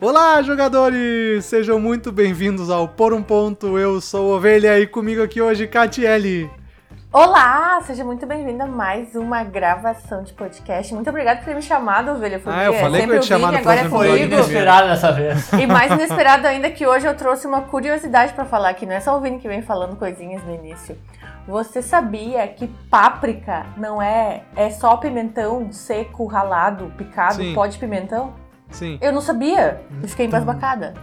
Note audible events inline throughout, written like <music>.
Olá, jogadores! Sejam muito bem-vindos ao Por um Ponto. Eu sou Ovelha e comigo aqui hoje, Catiele. Olá, seja muito bem-vinda a mais uma gravação de podcast. Muito obrigada por ter me chamado, Ovelha. Foi Ah, eu falei que eu ia te chamar no agora é Foi inesperado dessa vez. <laughs> E mais inesperado ainda que hoje eu trouxe uma curiosidade pra falar, que não é só o Vini que vem falando coisinhas no início. Você sabia que páprica não é é só pimentão seco, ralado, picado, Sim. pó de pimentão? Sim. Eu não sabia. E fiquei embasbacada.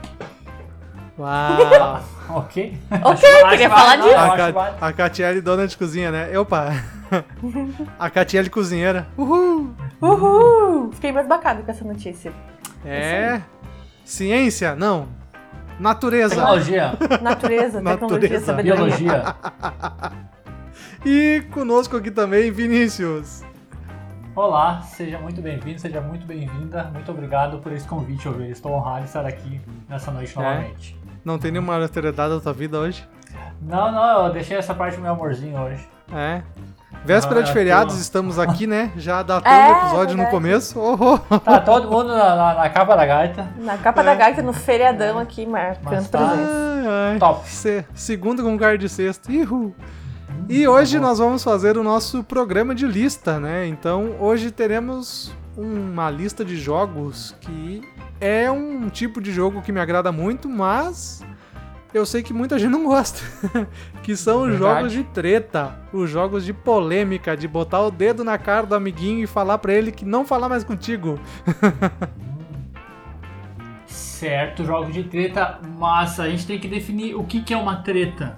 Uau! <laughs> ok. Ok, queria falar disso. eu A, Ca- a Catiele, dona de cozinha, né? Opa! <laughs> A Catiele cozinheira. Uhul! Uhul! Fiquei embasbacada com essa notícia. É. Ciência? Não. Natureza. Tecnologia, Natureza, <laughs> tecnologia, Natureza. sabedoria. biologia. E conosco aqui também, Vinícius. Olá, seja muito bem-vindo, seja muito bem-vinda. Muito obrigado por esse convite, Ovelha. Estou honrado de estar aqui nessa noite É. novamente. Não tem nenhuma alteridade da tua vida hoje? Não, não, eu deixei essa parte do meu amorzinho hoje. É. Véspera Ah, de eu feriados, tô- estamos aqui, né? Já <laughs> datando É, o episódio no verdade. começo. Oh, oh. Tá todo mundo na, na- na capa da gaita. Na capa da gaita, no feriadão aqui, marcando Mas tá- presença. Ai, ai. Top. Se- segundo com cara de sexto. Ihu. E hoje nós vamos fazer o nosso programa de lista, né? Então hoje teremos uma lista de jogos que é um tipo de jogo que me agrada muito, mas eu sei que muita <laughs> gente não gosta. <laughs> que são os Verdade. jogos de treta, os jogos de polêmica, de botar o dedo na cara do amiguinho e falar pra ele que não falar mais contigo. Certo, jogos de treta, mas a gente tem que definir o que, que é uma treta.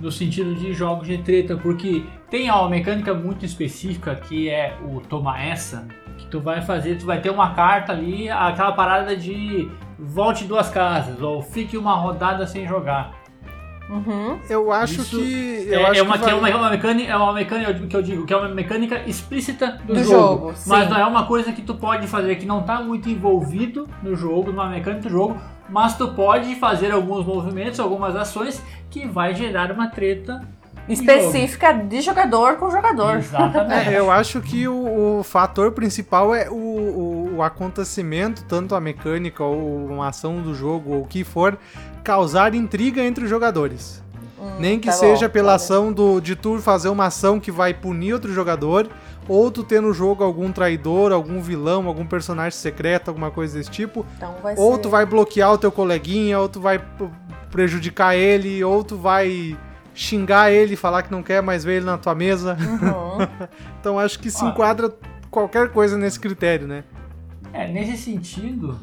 No sentido de jogos de treta, porque tem uma mecânica muito específica que é o toma essa, que tu vai fazer, tu vai ter uma carta ali, aquela parada de volte duas casas, ou fique uma rodada sem jogar. Uhum. Eu acho Isso que eu é, acho é uma, que é vai- uma, é uma mecânica, é uma mecânica que eu digo que é uma mecânica explícita do, Do jogo, jogo, mas não é uma coisa que tu pode fazer que não tá muito envolvido no jogo, numa mecânica do jogo, mas tu pode fazer alguns movimentos, algumas ações que vai gerar uma treta Específica de jogador com jogador. Exatamente. É, eu acho que o, o fator principal é o, o, o acontecimento, tanto a mecânica ou uma ação do jogo ou o que for, causar intriga entre os jogadores. Nem que tá seja bom, pela tá ação do, de tu fazer uma ação que vai punir outro jogador, ou tu ter no jogo algum traidor, algum vilão, algum personagem secreto, alguma coisa desse tipo, Então vai ou ser... tu vai bloquear o teu coleguinha, ou tu vai prejudicar ele, ou tu vai xingar ele, falar que não quer mais ver ele na tua mesa. Uhum. <laughs> Então acho que se Ah. enquadra qualquer coisa nesse critério, né? É, nesse sentido,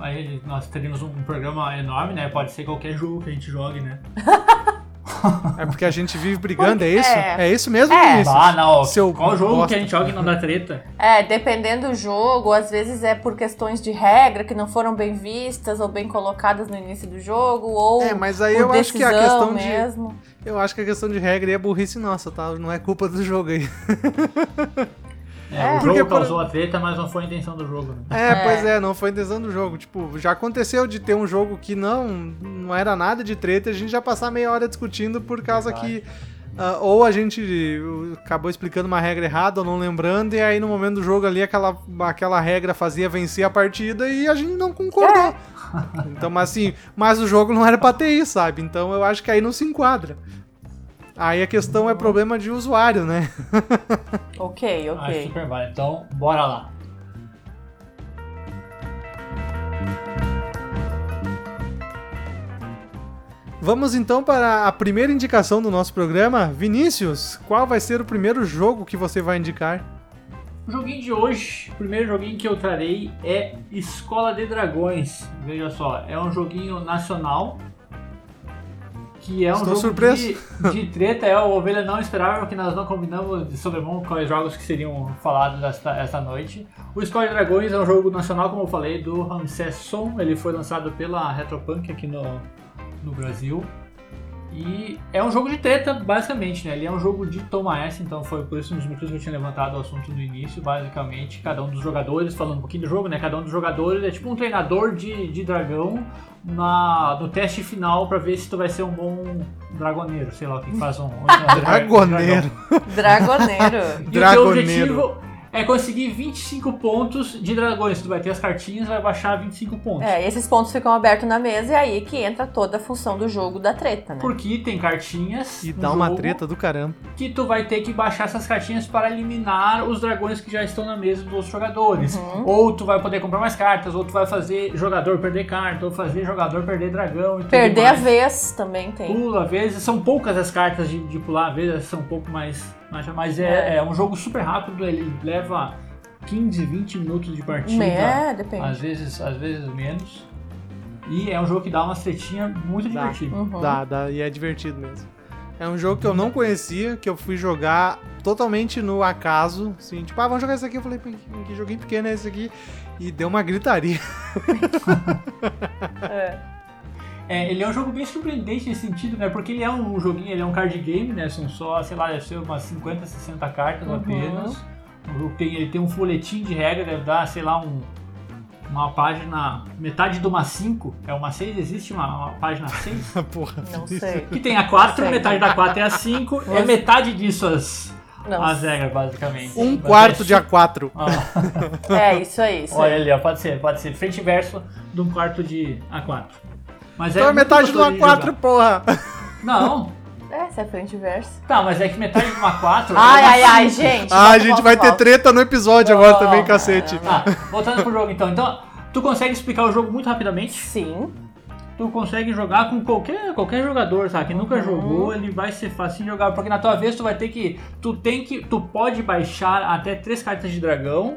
aí nós teríamos um programa enorme, né? Pode ser qualquer jogo que a gente jogue, né? <laughs> É porque a gente vive brigando, é isso? É. É isso mesmo, É. Vinícius? Ah, não. Seu Qual jogo bosta. que a gente joga e não dá treta? É, dependendo do jogo, às vezes é por questões de regra que não foram bem vistas ou bem colocadas no início do jogo, ou É, mas aí por eu acho que a questão de. mesmo. Eu acho que a questão de regra é burrice nossa, tá? Não é culpa do jogo aí. <laughs> É, É. o Porque, jogo por- causou a treta, mas não foi a intenção do jogo. Né? É, É. pois é, não foi a intenção do jogo. Tipo, já aconteceu de ter um jogo que não, não era nada de treta, a gente já passar meia hora discutindo por causa Verdade. que. ah, ou a gente uh, acabou explicando uma regra errada ou não lembrando, e aí no momento do jogo ali aquela, aquela regra fazia vencer a partida e a gente não concordou. Então, mas assim, mas o jogo não era pra ter isso, sabe? Então eu acho que aí não se enquadra. Aí a questão é problema de usuário, né? <laughs> Ok, Acho ok. super válido. Então, bora lá. Vamos então para a primeira indicação do nosso programa. Vinícius, qual vai ser o primeiro jogo que você vai indicar? O joguinho de hoje, o primeiro joguinho que eu trarei é Escola de Dragões. Veja só, é um joguinho nacional. Que é um Estou jogo. De, de treta. É, o Ovelha não esperava, porque nós não combinamos de sobremão quais jogos que seriam falados esta, esta noite. O de Dragões é um jogo nacional, como eu falei, do Ramsés Som. Ele foi lançado pela Retropunk aqui no, no Brasil. E é um jogo de treta, basicamente, né? Ele é um jogo de toma essa, então foi por isso um dos motivos que eu tinha levantado o assunto no início. Basicamente, cada um dos jogadores, falando um pouquinho do jogo, né? Cada um dos jogadores é tipo um treinador de, de dragão na, no teste final pra ver se tu vai ser um bom dragoneiro, sei lá o que faz um. um Dragoneiro. Dragoneiro. E o teu objetivo é conseguir 25 pontos de dragões. Tu vai ter as cartinhas vai baixar 25 pontos. É, esses pontos ficam abertos na mesa e aí que entra toda a função do jogo da treta, né? Porque tem cartinhas E dá uma treta do caramba. que tu vai ter que baixar essas cartinhas para eliminar os dragões que já estão na mesa dos jogadores. Uhum. Ou tu vai poder comprar mais cartas, ou tu vai fazer jogador perder carta, ou fazer jogador perder dragão e tudo Perder a mais. vez também tem. Pula, às vezes são poucas as cartas de, de pular, às vezes são um pouco mais. Mas, mas é, É. é um jogo super rápido, ele leva 15, 20 minutos de partida. É, depende. Às vezes, às vezes menos. E é um jogo que dá uma tretinha muito Dá. divertida. Uhum. Dá, dá, e é divertido mesmo. É um jogo que eu não conhecia, que eu fui jogar totalmente no acaso. Assim, tipo, ah, vamos jogar esse aqui. Eu falei, "Pô, que que joguinho pequeno é esse aqui? E deu uma gritaria. <laughs> É. É, ele é um jogo bem surpreendente nesse sentido, né? Porque ele é um joguinho, ele é um card game, né? São só, sei lá, deve ser umas 50, 60 cartas Uhum. apenas. O jogo tem, ele tem um folhetim de regra, deve dar, sei lá, um, uma página, metade de uma 5. É uma 6? Existe uma, uma página 6? <laughs> Porra. Não sei. Que tem a 4, Sei. metade da 4 é a 5. <laughs> É metade disso as, Não. as regras, basicamente. Um Mas quarto é de A4. Ah, É, isso aí, isso olha aí. ali, ó, pode ser, pode ser. Frente e verso de um quarto de A4. Mas Então é muito metade de A4, jogar. porra. Não, É, se é frente e verso. Tá, mas é que metade de uma 4. Ai, ai, ai, gente. Ah, a gente vai ter treta no episódio agora também, cacete. Ah, voltando pro jogo então. Então, tu consegue explicar o jogo muito rapidamente. Sim. Tu consegue jogar com qualquer, qualquer jogador, sabe? Que nunca Uhum. jogou, ele vai ser fácil de jogar. Porque na tua vez tu vai ter que. Tu tem que. Tu pode baixar até três cartas de dragão.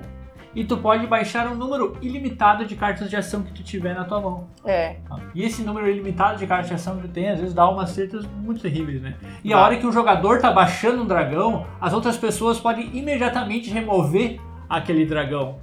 E tu pode baixar um número ilimitado de cartas de ação que tu tiver na tua mão. É. E esse número ilimitado de cartas de ação que tu tem, às vezes dá umas tretas muito terríveis, né? E a hora que o jogador tá baixando um dragão, as outras pessoas podem imediatamente remover aquele dragão.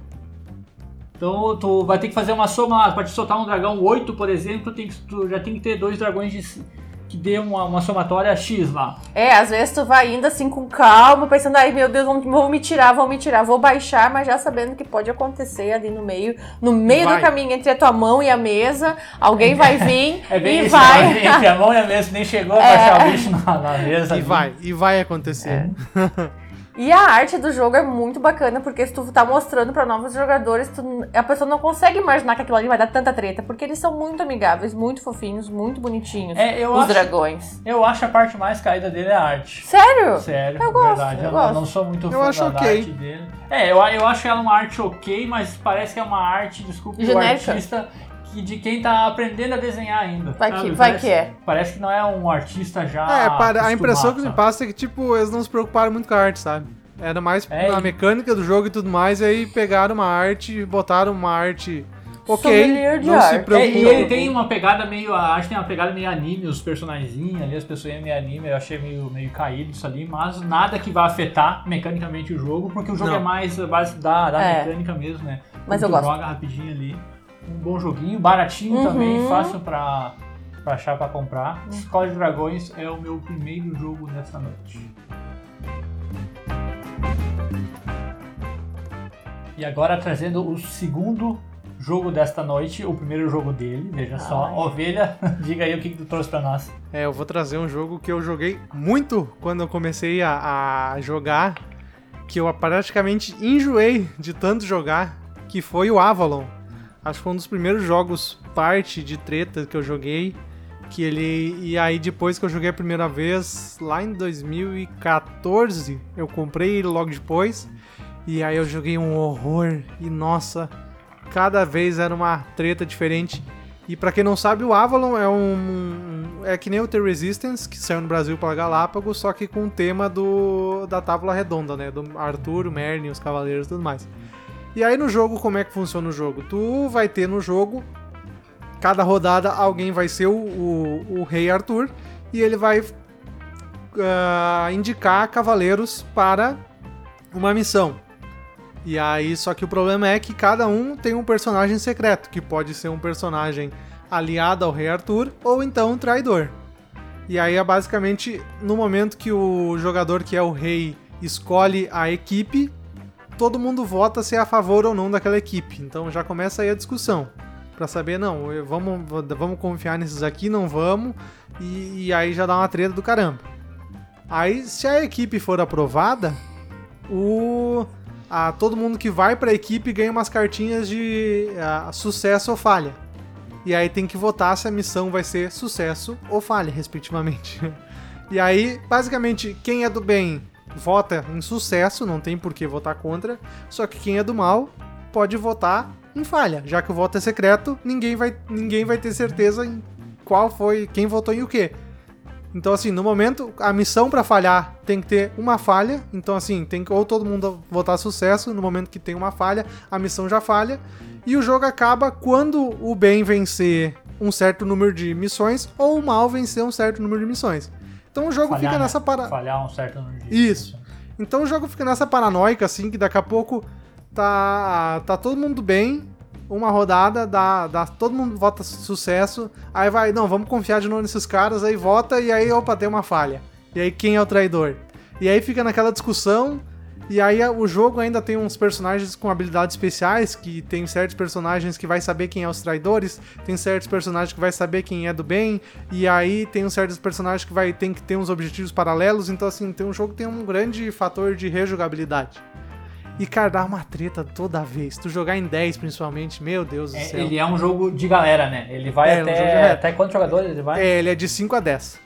Então tu vai ter que fazer uma soma, para te soltar um dragão 8, por exemplo, tem que- tu já tem que ter dois dragões de- que dê uma, uma somatória X lá. É, às vezes tu vai indo assim com calma, pensando, ai meu Deus, vão, vão me tirar, vão me tirar, vou baixar, mas já sabendo que pode acontecer ali no meio, no meio Vai. do caminho entre a tua mão e a mesa, alguém vai <laughs> vir É bem e esse vai. entre a mão e a mesa, nem chegou a <laughs> É. baixar o bicho na, na mesa. E ali. vai, e vai acontecer. <laughs> E a arte do jogo é muito bacana, porque se tu tá mostrando pra novos jogadores, tu- a pessoa não consegue imaginar que aquilo ali vai dar tanta treta, porque eles são muito amigáveis, muito fofinhos, muito bonitinhos. É, eu os acho- dragões. Eu acho a parte mais caída dele é a arte. Sério? Sério, Eu gosto, verdade. eu Eu, gosto. não sou muito Eu fã acho da ok. arte dele. É, eu, eu acho ela uma arte ok, mas parece que é uma arte, desculpe, do Genérica. artista que, de quem tá aprendendo a desenhar ainda. Vai que- vai Parece- que é. Parece que não é um artista já. É, para, a impressão que me passa é que, tipo, eles não se preocuparam muito com a arte, sabe? Era mais É, na e- mecânica do jogo e tudo mais, e aí pegaram uma arte, botaram uma arte ok, não se arte. É, e ele tem uma pegada meio. A arte tem uma pegada meio anime, os personagens ali, as pessoas meio anime, eu achei meio, meio caído isso ali, mas nada que vá afetar mecanicamente o jogo, porque o jogo Não. é mais a base da, da É. mecânica mesmo, né? Mas Quando eu gosto. joga rapidinho ali. Um bom joguinho, baratinho Uhum. também, fácil pra, pra achar pra comprar. Escola de Dragões é o meu primeiro jogo dessa noite. E agora trazendo o segundo jogo desta noite, o primeiro jogo dele, veja só. Ai. Ovelha, <laughs> diga aí o que, que tu trouxe pra nós. É, eu vou trazer um jogo que eu joguei muito quando eu comecei a, a jogar, que eu praticamente enjoei de tanto jogar, que foi o Avalon. Acho que foi um dos primeiros jogos parte de treta que eu joguei. Que ele. E aí depois que eu joguei a primeira vez, lá em 2014, eu comprei logo depois. E aí eu joguei um horror. E nossa, cada vez era uma treta diferente. E pra quem não sabe, o Avalon é um. É que nem o The Resistance, que saiu no Brasil pela Galápagos, só que com o tema do, da Távola Redonda, né? Do Arthur, o Merlin, os Cavaleiros e tudo mais. E aí no jogo, como é que funciona o jogo? Tu vai ter no jogo, cada rodada alguém vai ser o, o, o Rei Arthur e ele vai ah, indicar cavaleiros para uma missão. E aí, só que o problema é que cada um tem um personagem secreto, que pode ser um personagem aliado ao Rei Arthur ou então um traidor. E aí é basicamente no momento que o jogador que é o rei escolhe a equipe, todo mundo vota se é a favor ou não daquela equipe. Então já começa aí a discussão. Pra saber, não, vamos, vamos confiar nesses aqui, não vamos. E, e aí já dá uma treta do caramba. Aí, se a equipe for aprovada, o a todo mundo que vai pra equipe ganha umas cartinhas de ah, sucesso ou falha. E aí tem que votar se a missão vai ser sucesso ou falha, respectivamente. <laughs> E aí, basicamente, quem é do bem vota em sucesso, não tem por que votar contra. Só que quem é do mal pode votar em falha. Já que o voto é secreto, ninguém vai, ninguém vai ter certeza em qual foi, quem votou em o quê. Então, assim, no momento, a missão pra falhar tem que ter uma falha. Então, assim, tem que ou todo mundo votar sucesso. No momento que tem uma falha, a missão já falha. E o jogo acaba quando o bem vencer um certo número de missões ou o mal vencer um certo número de missões. Então o jogo Falhar, fica né? nessa parada. Falhar um certo número de. Isso. Então o jogo fica nessa paranoica, assim, que daqui a pouco tá, tá todo mundo bem, uma rodada, dá, dá, todo mundo vota sucesso, aí vai, não, vamos confiar de novo nesses caras, aí vota e aí, opa, tem uma falha. E aí quem é o traidor? E aí fica naquela discussão, e aí o jogo ainda tem uns personagens com habilidades especiais, que tem certos personagens que vai saber quem é os traidores, tem certos personagens que vai saber quem é do bem, e aí tem uns certos personagens que vai tem que ter uns objetivos paralelos, então assim, tem um jogo que tem um grande fator de rejogabilidade. E, cara, dá uma treta toda vez. Tu jogar em 10, principalmente, meu Deus do É, céu. ele é um jogo de galera, né? Ele vai É, um jogo de até. galera. Até quantos jogadores ele vai? É, ele é de 5 a 10.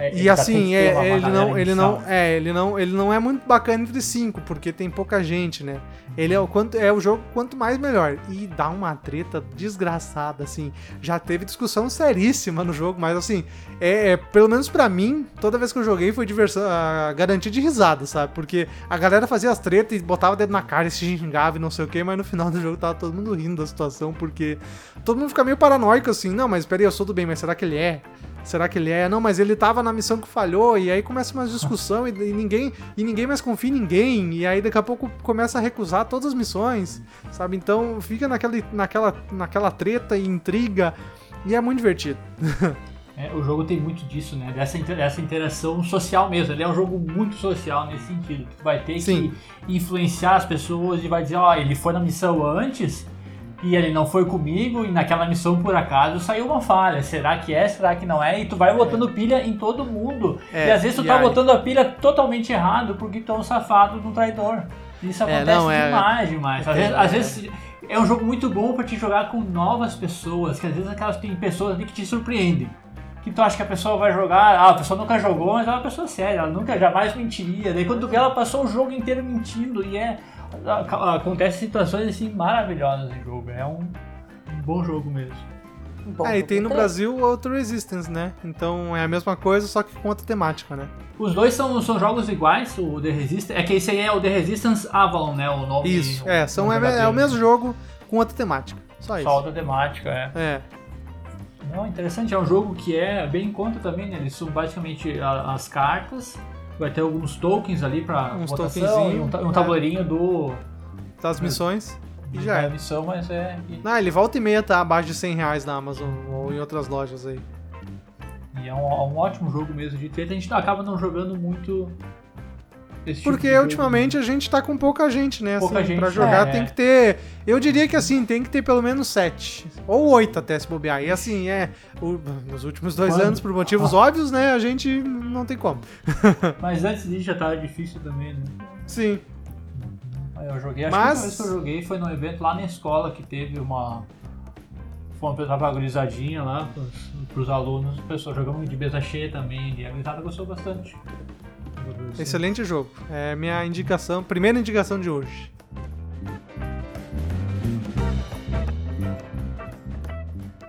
É, E já assim, é, ele, não, ele, não, é, ele, não, ele não é muito bacana entre 5, porque tem pouca gente, né? Ele é o, quanto, é o jogo quanto mais melhor. E dá uma treta desgraçada, assim. Já teve discussão seríssima no jogo, mas assim, é, é, pelo menos pra mim, toda vez que eu joguei foi diversão, a garantia de risada, sabe? Porque a galera fazia as tretas e botava o dedo na cara e se xingava e não sei o que, mas no final do jogo tava todo mundo rindo da situação, porque todo mundo fica meio paranoico assim, não, mas peraí, eu sou do bem, mas será que ele é? Será que ele é? Não, mas ele tava na missão que falhou, e aí começa uma discussão e, e ninguém e ninguém mais confia em ninguém, e aí daqui a pouco começa a recusar todas as missões, sabe? Então fica naquela, naquela, naquela treta e intriga, e é muito divertido. <laughs> É, o jogo tem muito disso, né? Dessa, dessa interação social mesmo. Ele é um jogo muito social nesse sentido. Tu vai ter Sim. que influenciar as pessoas e vai dizer, ó, ele foi na missão antes e ele não foi comigo e naquela missão por acaso saiu uma falha. Será que é? Será que não é? E tu vai botando pilha em todo mundo. É, e às vezes tu tá aí- botando a pilha totalmente errado porque tu é um safado de um traidor. Isso É, acontece não, é- demais, demais. Às é- vezes, às vezes é um jogo muito bom pra te jogar com novas pessoas, que às vezes aquelas tem pessoas ali que te surpreendem. Que tu acha que a pessoa vai jogar, ah, a pessoa nunca jogou, mas ela é uma pessoa séria, ela nunca jamais mentiria. Daí quando tu vê, ela passou o jogo inteiro mentindo e é. Acontece situações assim maravilhosas no jogo. É um, um bom jogo mesmo. Bom, é, e tem no. Brasil outro Resistance, né? Então é a mesma coisa, só que com outra temática, né? Os dois são, são jogos iguais, o The Resistance. É que esse aí é o The Resistance Avalon, né? O nome. Isso, é, são, o é, é o mesmo jogo com outra temática. Só Só isso. outra temática, é. É. Não, interessante, é um jogo que é bem em conta também, né? Eles são basicamente a- as cartas, vai ter alguns tokens ali pra Uns votação, tokenzinho, e um, ta- um é. tabuleirinho do Das missões. E já é. missão, mas é. Ah, ele volta e meia tá abaixo de 100 reais na Amazon ou em outras lojas aí. e é um, é um ótimo jogo mesmo de treta. A gente acaba não jogando muito. Esse tipo Porque jogo, ultimamente a gente tá com pouca gente, né? Pouca assim, gente, pra jogar é. tem que ter. Eu diria que assim, tem que ter pelo menos sete. Ou oito até se bobear. E assim, é. o- nos últimos dois Quando? anos, por motivos óbvios, né? A gente não tem como. <laughs> Mas antes disso já tava difícil também, né? Sim. Eu joguei, acho Mas- que a vez que eu joguei foi num evento lá na escola que teve uma. Pra uma gurizadinha lá pros, pros alunos, o pessoal jogamos de mesa cheia também, e a gurizada gostou bastante. Excelente jogo. É minha indicação, primeira indicação de hoje.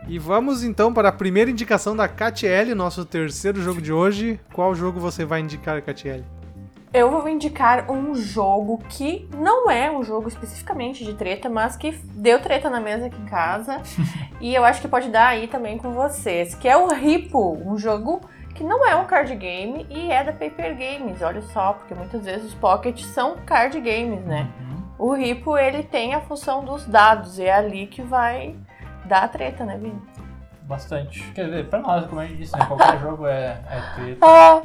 E vamos então para a primeira indicação da Catiele, nosso terceiro jogo de hoje. Qual jogo você vai indicar, Catiele? Eu vou indicar um jogo que não é um jogo especificamente de treta, mas que deu treta na mesa aqui em casa. <laughs> e eu acho que pode dar aí também com vocês, que é o Ripo, um jogo que não é um card game e é da Paper Games. Olha só, porque muitas vezes os pockets são card games, né? Uhum. O Ripo, ele tem a função dos dados, e é ali que vai dar a treta, né, Vini? Bastante. Quer dizer, pra nós, como a gente disse, né, qualquer <laughs> jogo é, é treta. Ah,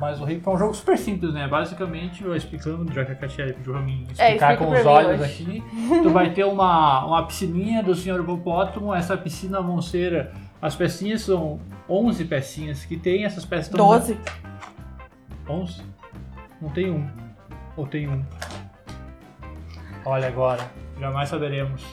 Mas o Rip é um jogo super simples, né? Basicamente, eu explicando, já que a Katia pediu pra mim É, explicar explica com os olhos hoje. aqui. Tu vai ter uma, uma piscininha do Sr. Hipopótamo. Essa piscina vão ser. As pecinhas são 11 pecinhas que tem. Essas peças estão. 12. 11? Não tem um. Ou tem um? Olha agora, jamais saberemos.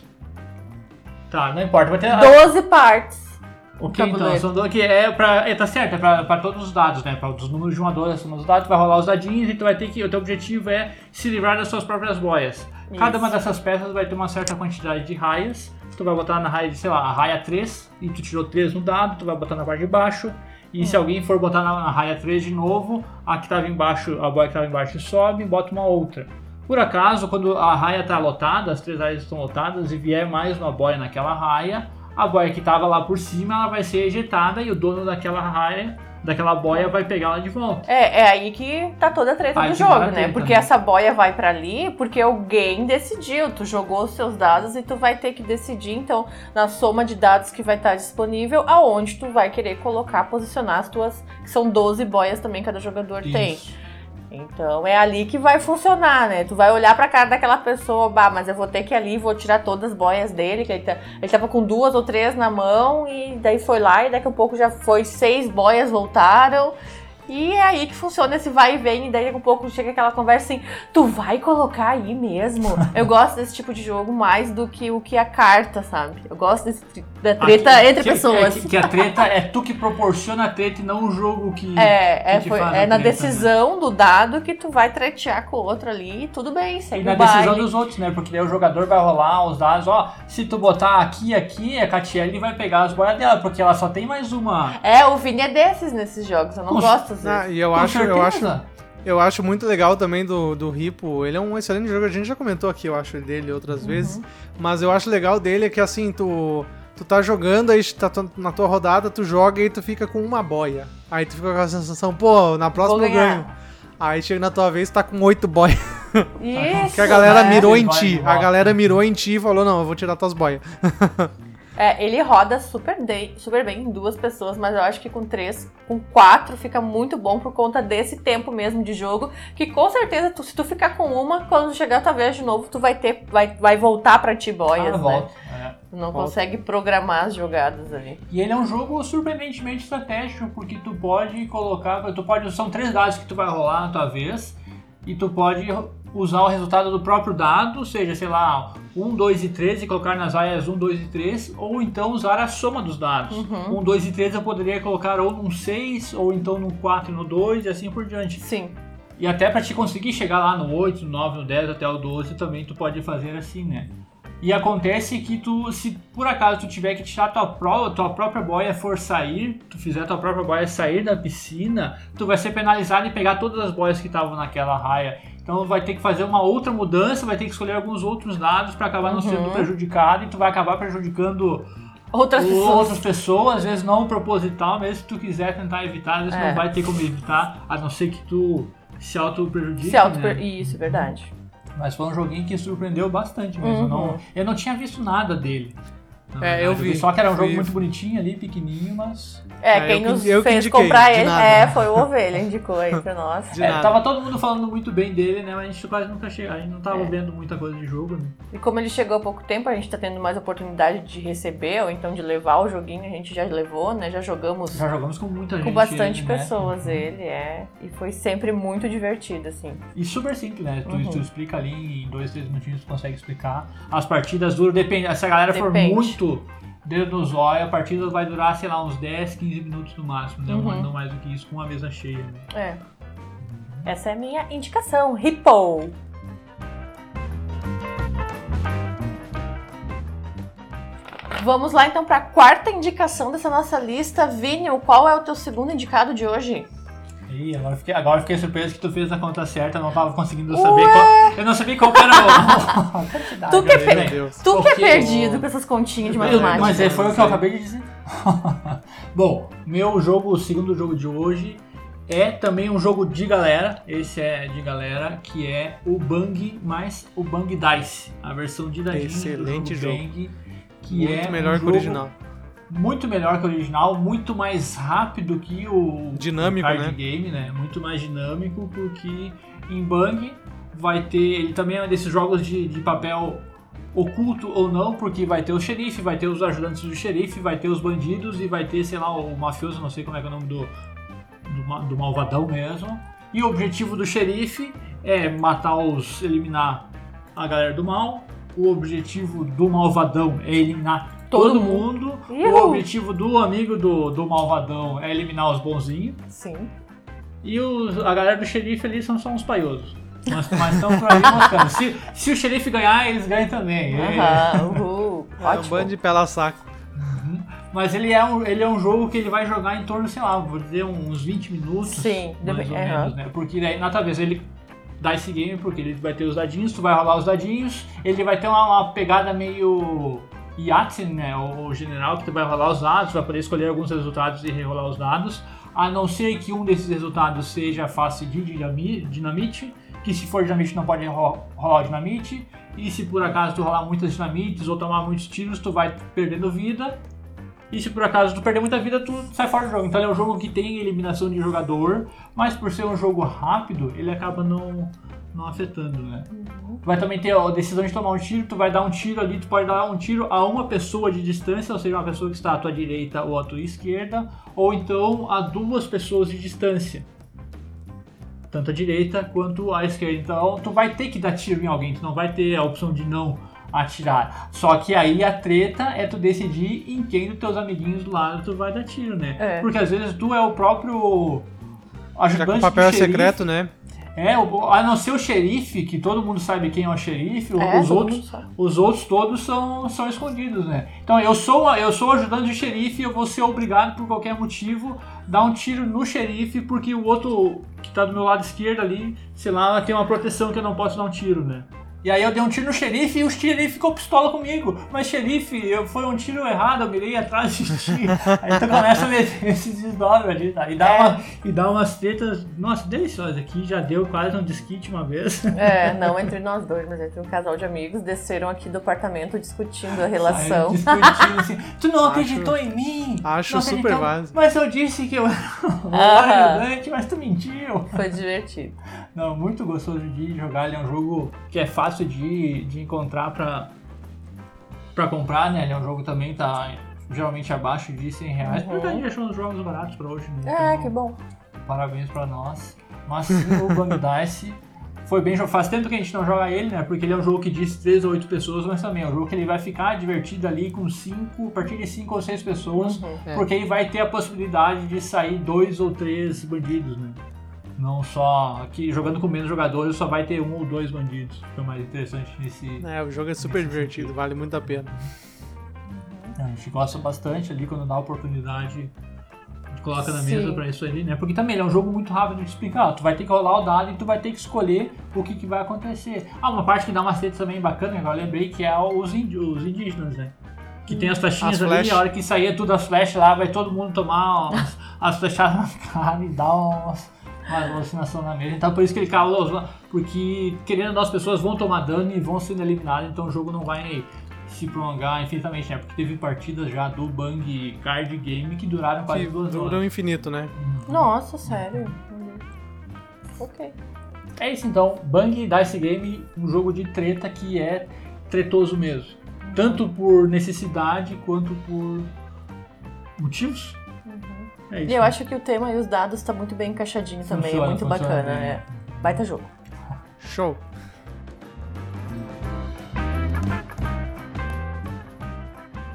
Tá, não importa, vai ter. 12 partes. O então? do, que é pra. É, tá certo, é pra, pra todos os dados, né? Pra dos números de 1 a 12, são os dados, vai rolar os dadinhos e tu vai ter que. O teu objetivo é se livrar das suas próprias boias. Cada Isso. uma dessas peças vai ter uma certa quantidade de raias. Tu vai botar na raia sei lá, a raia 3, e tu tirou 3 no dado, tu vai botar na parte de baixo. E Hum. se alguém for botar na, na raia 3 de novo, a que tava embaixo, a boia que tava embaixo sobe e bota uma outra. Por acaso, quando a raia está lotada, as três raias estão lotadas e vier mais uma boia naquela raia, a boia que estava lá por cima ela vai ser ejetada e o dono daquela raia, daquela boia, vai pegar ela de volta. É, é aí que tá toda a treta Aí do tá jogo, né? Porque né? essa boia vai pra ali porque alguém decidiu. Tu jogou os seus dados e tu vai ter que decidir, então, na soma de dados que vai estar disponível, aonde tu vai querer colocar, posicionar as tuas. Que são 12 boias também cada jogador tem. Então é ali que vai funcionar, né? Tu vai olhar pra cara daquela pessoa, bah, mas eu vou ter que ir ali, vou tirar todas as boias dele, que ele, tá- ele tava com duas ou três na mão, e daí foi lá, e daqui a pouco já foi seis boias voltaram. E é aí que funciona esse vai e vem, e daí daqui a pouco chega aquela conversa assim, tu vai colocar aí mesmo? Eu gosto desse tipo de jogo mais do que o que a carta, sabe? Eu gosto desse, da treta Aqui- entre que- pessoas. Que, que a treta é tu que proporciona a treta e não o jogo que. É, é, que foi- é na treta, decisão do dado que tu vai tretear com o outro ali e tudo bem, E segue na o baile. decisão dos outros, né? Porque daí o jogador vai rolar os dados, ó, se tu botar aqui e aqui, a Catiele vai pegar as boias dela, porque ela só tem mais uma. É, o Vini é desses nesses jogos, eu não Com- gosto vezes. Ah, e eu Com acho, eu acho, certeza. eu acho muito legal também do, do Ripo. Ele é um excelente jogo, a gente já comentou aqui, eu acho, dele outras vezes. Mas eu acho legal dele é que assim, tu, tu tá jogando, aí tá na tua rodada, tu joga e tu fica com uma boia. Aí tu fica com a sensação, pô, na próxima eu ganho. Aí chega na tua vez, tá com oito boias. Isso, <laughs> Que a galera né? mirou em ti. A galera mirou em ti e falou, não, eu vou tirar tuas boias. <laughs> É, ele roda super, de- super bem em duas pessoas, mas eu acho que com três, com quatro fica muito bom por conta desse tempo mesmo de jogo. Que com certeza, tu- se tu ficar com uma, quando chegar a tua vez de novo, tu vai ter, vai, vai voltar pra ti boias, Ah, né? volta. é. Tu não Volta. consegue programar as jogadas ali. E ele é um jogo surpreendentemente estratégico, porque tu pode colocar. Tu pode. São três dados que tu vai rolar na tua vez. E tu pode usar o resultado do próprio dado, ou seja, sei lá, 1, 2 e 3 e colocar nas áreas 1, 2 e 3, ou então usar a soma dos dados. Uhum. 1, 2 e 3 eu poderia colocar ou num 6, ou então no 4 e no 2 e assim por diante. Sim. E até pra te conseguir chegar lá no 8, no 9, no 10 até o 12 também tu pode fazer assim, né? E acontece que tu, se por acaso tu tiver que tirar tua, pró tua própria boia for sair, tu fizer tua própria boia sair da piscina, tu vai ser penalizado e pegar todas as boias que estavam naquela raia. Então vai ter que fazer uma outra mudança, vai ter que escolher alguns outros dados pra acabar não Uhum. sendo prejudicado e tu vai acabar prejudicando Outras o- pessoas. outras pessoas, às vezes não proposital, mesmo se tu quiser tentar evitar, às vezes É. não vai ter como evitar, a não ser que tu se auto-prejudique. Se auto né? Isso, é verdade. Mas foi um joguinho que surpreendeu bastante mesmo. Uhum. Não, eu não tinha visto nada dele. É, eu vi. Só que era um jogo Vi. muito bonitinho ali, pequenininho, mas. É, É, quem eu nos eu que fez indiquei, comprar ele é, foi o Ovelha, indicou aí pra nós. De É, tava todo mundo falando muito bem dele, né? Mas a gente quase nunca chegou. A gente não tava É. vendo muita coisa de jogo, né? E como ele chegou há pouco tempo, a gente tá tendo mais oportunidade de receber, ou então de levar o joguinho, a gente já levou, né? Já jogamos Já jogamos com muita gente. com bastante ele, né? pessoas ele, é. E foi sempre muito divertido, assim. E super simples, né? Tu, Uhum. tu explica ali em dois, três minutinhos, tu consegue explicar. As partidas duram, depende. Se a galera for Depende. Muito dedo no zóio, a partida vai durar, sei lá, uns 10, 15 minutos no máximo, né? Uhum. Não mais do que isso, com uma mesa cheia, né? É. Essa é a minha indicação. Hippo. Vamos lá então para a quarta indicação dessa nossa lista. Vini, qual é o teu segundo indicado de hoje? Agora fiquei, agora fiquei surpreso que tu fez a conta certa, eu não tava conseguindo saber qual. Eu não sabia qual que era o. a <laughs> quantidade, Tu que velho? Deus. Tu que é perdido com essas continhas de matemática. Mas é, foi o que eu acabei de dizer. <laughs> Bom, meu jogo, o segundo jogo de hoje é também um jogo de galera. Esse é de galera, que é o Bang mais o Bang Dice, a versão de dadinho Excelente do jogo. jogo Bang, que Muito é melhor um que o original. Muito melhor que o original, muito mais rápido que o Dinâmico, card né? game, né? Muito mais dinâmico, porque em Bang vai ter. Ele também é desses jogos de, de papel oculto ou não, porque vai ter o xerife, vai ter os ajudantes do xerife, vai ter os bandidos e vai ter, sei lá, o mafioso, não sei como é que é o nome do, do, do malvadão mesmo. E o objetivo do xerife é matar os. eliminar a galera do mal. O objetivo do malvadão é eliminar todo, Todo mundo. Uhul. O objetivo do amigo do, do malvadão é eliminar os bonzinhos. Sim. E os, a galera do xerife ali são só uns paiosos. Mas estão por aí mostrando. Se, se o xerife ganhar, eles ganham também. É. Aham, uhul. <laughs> É um bando de pela saco. Mas ele é, um, ele é um jogo que ele vai jogar em torno, sei lá, vou dizer uns 20 minutos. Sim, mais deve- ou aham. menos, né? Porque daí, na outra vez, ele dá esse game porque ele vai ter os dadinhos, tu vai rolar os dadinhos, ele vai ter uma, uma pegada meio Yahtzee, né? O, general, que vai rolar os dados, vai poder escolher alguns resultados e rerolar os dados, a não ser que um desses resultados seja face de dinami- dinamite, que se for dinamite não pode ro- rolar o dinamite, e se por acaso tu rolar muitas dinamites ou tomar muitos tiros, tu vai perdendo vida. E se por acaso tu perder muita vida, tu sai fora do jogo. Então ele é um jogo que tem eliminação de jogador, mas por ser um jogo rápido, ele acaba não, não afetando, né? Tu vai também ter a decisão de tomar um tiro, tu vai dar um tiro ali, tu pode dar um tiro a uma pessoa de distância, ou seja, uma pessoa que está à tua direita ou à tua esquerda, ou então a duas pessoas de distância. Tanto a direita quanto a esquerda. Então tu vai ter que dar tiro em alguém, tu não vai ter a opção de não atirar. Só que aí a treta é tu decidir em quem dos teus amiguinhos do lado tu vai dar tiro, né? É. Porque às vezes tu é o próprio Já ajudante que o papel é do xerife. secreto, né? É, o- a não ser o xerife, que todo mundo sabe quem é o xerife, É, os outros os outros todos são, são escondidos, né? Então eu sou eu sou ajudante do xerife e eu vou ser obrigado por qualquer motivo dar um tiro no xerife porque o outro que tá do meu lado esquerdo ali, sei lá, tem uma proteção que eu não posso dar um tiro, né? E aí eu dei um tiro no xerife e o xerife ficou pistola comigo. Mas xerife, eu, foi um tiro errado, eu mirei atrás de ti. <laughs> aí tu começa a meter esses desdobros ali, tá? E dá, É. uma, e dá umas tretas, nossa, deliciosas. Aqui já deu quase um desquite uma vez. É, <laughs> não entre nós dois, mas entre um casal de amigos desceram aqui do apartamento discutindo a relação. Aí, discutindo assim, <laughs> tu não Acho- acreditou em mim? acho Não super válido. Mas eu disse que eu era um Aham. ajudante, mas tu mentiu. Foi divertido. Não, muito gostoso de jogar. Ele é um jogo que é fácil de, de encontrar pra comprar, né? Ele é um jogo também tá geralmente abaixo de 100 reais. Uhum. Porque a gente achou uns jogos baratos pra hoje, né? É, Então, que bom. Parabéns pra nós. Mas o Bang <laughs> Dice foi bem. Faz tempo que a gente não joga ele, né? Porque ele é um jogo que diz 3 ou 8 pessoas, mas também é um jogo que ele vai ficar divertido ali com 5, a partir de 5 ou 6 pessoas. Uhum. É. Porque aí vai ter a possibilidade de sair dois ou três bandidos, né? Não só aqui jogando com menos jogadores, só vai ter um ou dois bandidos. Que é o mais interessante nesse. É, o jogo é super divertido, vale muito a pena. A gente gosta bastante ali quando dá a oportunidade. A gente coloca na Sim. mesa pra isso ali, né? Porque também ele é um jogo muito rápido de explicar. Tu vai ter que rolar o dado e tu vai ter que escolher o que, que vai acontecer. Ah, uma parte que dá uma treta também bacana, agora eu lembrei, que é os, indígenas, né? Que tem as flechinhas As ali, flash. a hora que sair tudo as flechas lá, vai todo mundo tomar umas- as flechadas <laughs> na cara e dar umas, uma alucinação na mesa. Então por isso que ele calou, porque querendo ou não, as pessoas vão tomar dano e vão sendo eliminadas, então o jogo não vai se prolongar infinitamente, né? Porque teve partidas já do Bang Card Game que duraram quase Que duas horas. um infinito, né? Nossa, sério. Uhum. Ok. É isso então, Bang Dice Game, um jogo de treta que é tretoso mesmo. Tanto por necessidade quanto por motivos. É isso. E eu acho que o tema e os dados tá muito bem encaixadinho também. Funciona, é muito funciona bacana. bem. É. Baita jogo. Show.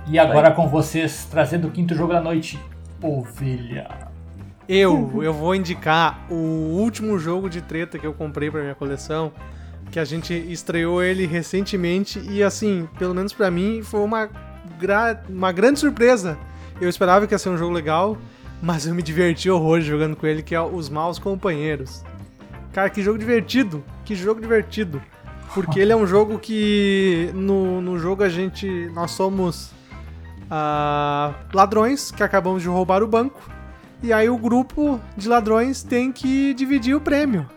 E agora com vocês, trazendo o quinto jogo da noite, Ovelha. Eu, eu vou indicar o último jogo de treta que eu comprei pra minha coleção, que a gente estreou ele recentemente e assim, pelo menos pra mim, foi uma, gra- uma grande surpresa. Eu esperava que ia ser um jogo legal, mas eu me diverti horrores jogando com ele, que é Os Maus Companheiros. Cara, que jogo divertido! Que jogo divertido! Porque ele é um jogo que no, no jogo a gente. Nós somos ah, ladrões que acabamos de roubar o banco. E aí o grupo de ladrões tem que dividir o prêmio.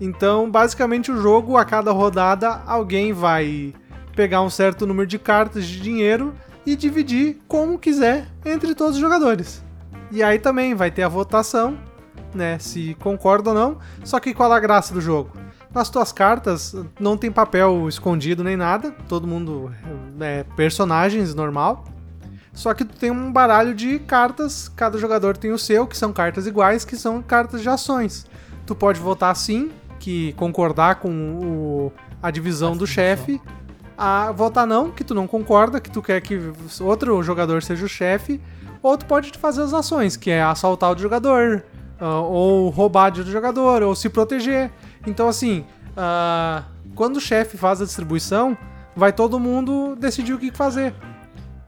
Então, basicamente, o jogo, a cada rodada, alguém vai pegar um certo número de cartas de dinheiro e dividir como quiser entre todos os jogadores. E aí também vai ter a votação, né? Se concorda ou não. Só que qual a graça do jogo? Nas tuas cartas não tem papel escondido nem nada, todo mundo é personagens normal. Só que tu tem um baralho de cartas, cada jogador tem o seu, que são cartas iguais, que são cartas de ações. Tu pode votar sim, que concordar com o, a divisão do chefe a votar não, que tu não concorda, que tu quer que outro jogador seja o chefe, ou tu pode fazer as ações, que é assaltar o jogador, ah, ou roubar outro jogador, ou se proteger. Então, assim, ah, quando o chefe faz a distribuição, vai todo mundo decidir o que fazer.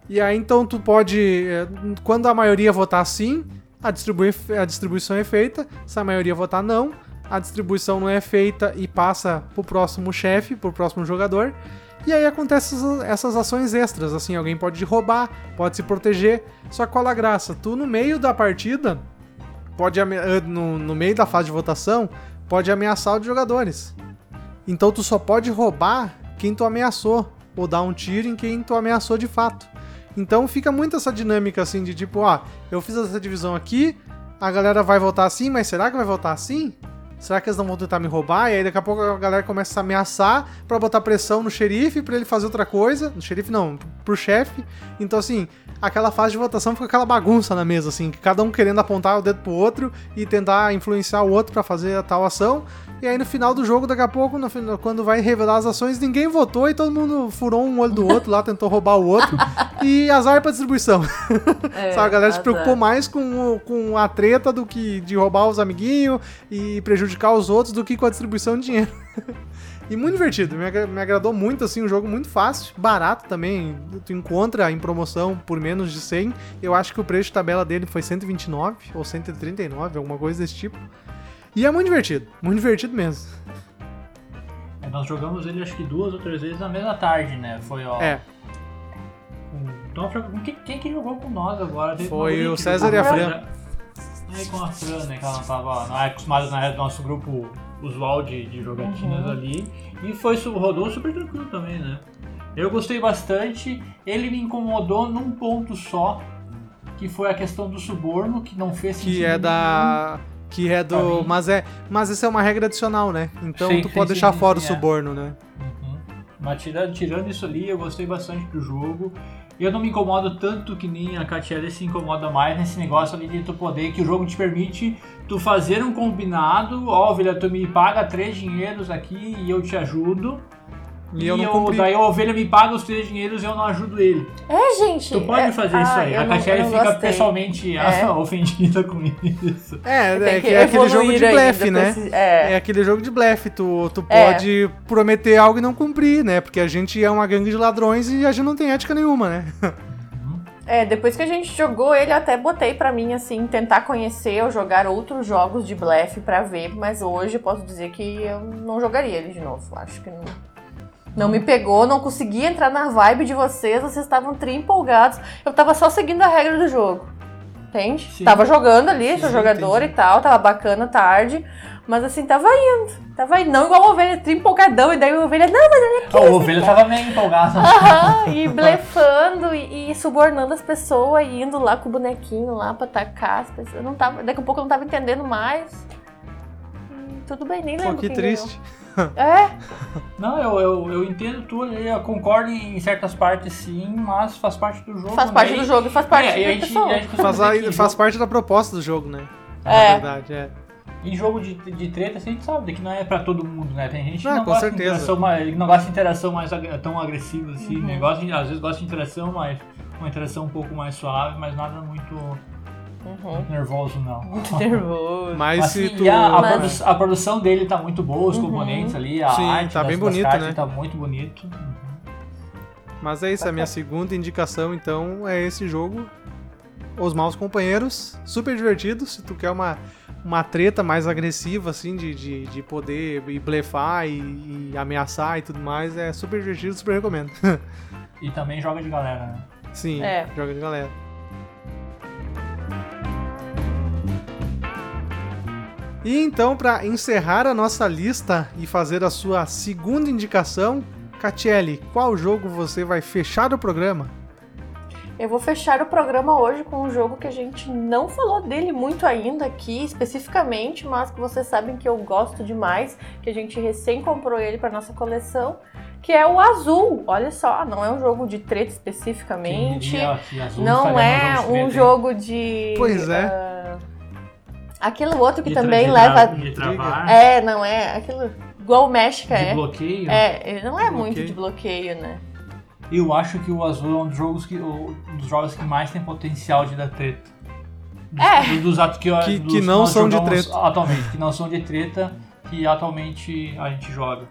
E aí, então, tu pode, eh, quando a maioria votar sim, a, distribui a distribuição é feita. Se a maioria votar não, a distribuição não é feita e passa pro próximo chefe, pro próximo jogador. E aí acontecem essas, ações extras, assim, alguém pode roubar, pode se proteger. Só que qual graça? Tu no meio da partida, pode eh, no, no meio da fase de votação, pode ameaçar os jogadores. Então tu só pode roubar quem tu ameaçou, ou dar um tiro em quem tu ameaçou de fato. Então fica muito essa dinâmica assim de tipo, ah, eu fiz essa divisão aqui, a galera vai votar assim, mas será que vai votar assim? Será que eles não vão tentar me roubar? E aí daqui a pouco a galera começa a ameaçar pra botar pressão no xerife pra ele fazer outra coisa. No xerife não, pro chefe. Então assim, aquela fase de votação fica aquela bagunça na mesa, assim, cada um querendo apontar o dedo pro outro e tentar influenciar o outro pra fazer a tal ação. E aí no final do jogo, daqui a pouco, no final- quando vai revelar as ações, ninguém votou e todo mundo furou um olho do outro lá, tentou roubar o outro. e azar pra distribuição. <laughs> É, Sabe, a galera se azar. preocupou mais com, com a treta do que de roubar os amiguinhos e prejudicar os outros do que com a distribuição de dinheiro. <laughs> e muito divertido, me, me agradou muito, assim, um jogo muito fácil, barato também. Tu encontra em promoção por menos de 100. Eu acho que o preço de tabela dele foi 129 ou 139, alguma coisa desse tipo. E é muito divertido, muito divertido mesmo. É, Nós jogamos ele acho que duas ou três vezes na mesma tarde, né? Foi, ó. É, Então, quem, quem que jogou com nós agora? Foi o César e a com Fran. Aí com a Fran, né? Que ela não tava não é acostumada na do nosso grupo usual de, de jogatinas Uhum. ali. E foi, rodou super tranquilo também, né? Eu gostei bastante. Ele me incomodou num ponto só, que foi a questão do suborno, que não fez sentido que é da. Que é do. Mas é. Mas isso é uma regra adicional, né? Então Sim, tu sim, pode sim, deixar sim, fora sim, o é. suborno, né? Uhum. Mas tirando, tirando isso ali, eu gostei bastante do jogo. Eu não me incomodo tanto que nem a Catiele se incomoda mais nesse negócio ali de tu poder, que o jogo te permite tu fazer um combinado, ó, ovelha, tu me paga três dinheiros aqui e eu te ajudo. E eu não cumpri. daí a ovelha me paga os três dinheiros e eu não ajudo ele. É, gente. Tu pode é- fazer ah, isso aí. eu A eu não fica gostei. pessoalmente É. <laughs> ofendida com isso. É, é, que que é aquele jogo de blefe, né? esse- é. É aquele jogo de blefe. Tu, tu É. pode prometer algo e não cumprir, né? Porque a gente é uma gangue de ladrões e a gente não tem ética nenhuma, né? É, depois que a gente jogou ele, eu até botei pra mim, assim, tentar conhecer ou jogar outros jogos de blefe pra ver, mas hoje eu posso dizer que eu não jogaria ele de novo. Acho que não. Não me pegou, não consegui entrar na vibe de vocês, vocês estavam tri empolgados. Eu tava só seguindo a regra do jogo. Entende? Sim. Tava jogando ali, sou jogador e tal, tava bacana tarde. Mas assim, tava indo. Tava indo. Não igual a ovelha, tri empolgadão. E daí a ovelha, não, mas olha aqui. A ovelha tava meio empolgada. Aham, e blefando e, e subornando as pessoas e indo lá com o bonequinho lá pra atacar as pessoas. Eu não tava, daqui a pouco eu não tava entendendo mais. Tudo bem, nem Pô, lembro. que quem triste. ganhou. É, <laughs> Não, eu, eu, eu entendo tudo, eu concordo em certas partes sim, mas faz parte do jogo. faz né? parte do jogo e faz parte É, a da gente- pessoa. e a gente Faz, a- que faz parte da proposta do jogo, né? Na É. verdade, é. Em jogo de, de treta, assim, a gente sabe que não é pra todo mundo, né? Tem gente que não, com gosta certeza. De interação mais, que não gosta de interação mais ag- tão agressiva, assim, Uhum. né? Gosta às vezes gosta de interação, mas uma interação um pouco mais suave, mas nada muito, Uhum. nervoso, não. <laughs> Muito nervoso. Mas Mas, se assim, tu. a, a Mas- produ- a produção dele tá muito boa, os Uhum. componentes ali, a Sim, arte tá das- bem bonito, né? tá muito bonito. Uhum. Mas é isso, a minha segunda indicação, então, é esse jogo. Os Maus Companheiros. Super divertido. Se tu quer uma, uma treta mais agressiva, assim, de, de, de poder e blefar e, e ameaçar e tudo mais, é super divertido, super recomendo. <laughs> E também joga de galera, né? Sim, É. joga de galera. E então, para encerrar a nossa lista e fazer a sua segunda indicação, Catiele, qual jogo você vai fechar o programa? Eu vou fechar o programa hoje com um jogo que a gente não falou dele muito ainda aqui, especificamente, mas que vocês sabem que eu gosto demais, que a gente recém comprou ele para nossa coleção, que é o Azul. Olha só, não é um jogo de treta especificamente, diria não é um jogo de. Pois é. ah, aquele outro que De também de leva. de travar. É, não é. Aquilo. Igual o México de é. bloqueio. É, ele não é Bloqueio. muito de bloqueio, né? Eu acho que o azul é um dos jogos que, um dos jogos que mais tem potencial de dar treta. Dos, É. dos atos que, Que- dos que não são de treta. Atualmente, que não são de treta, que atualmente a gente joga.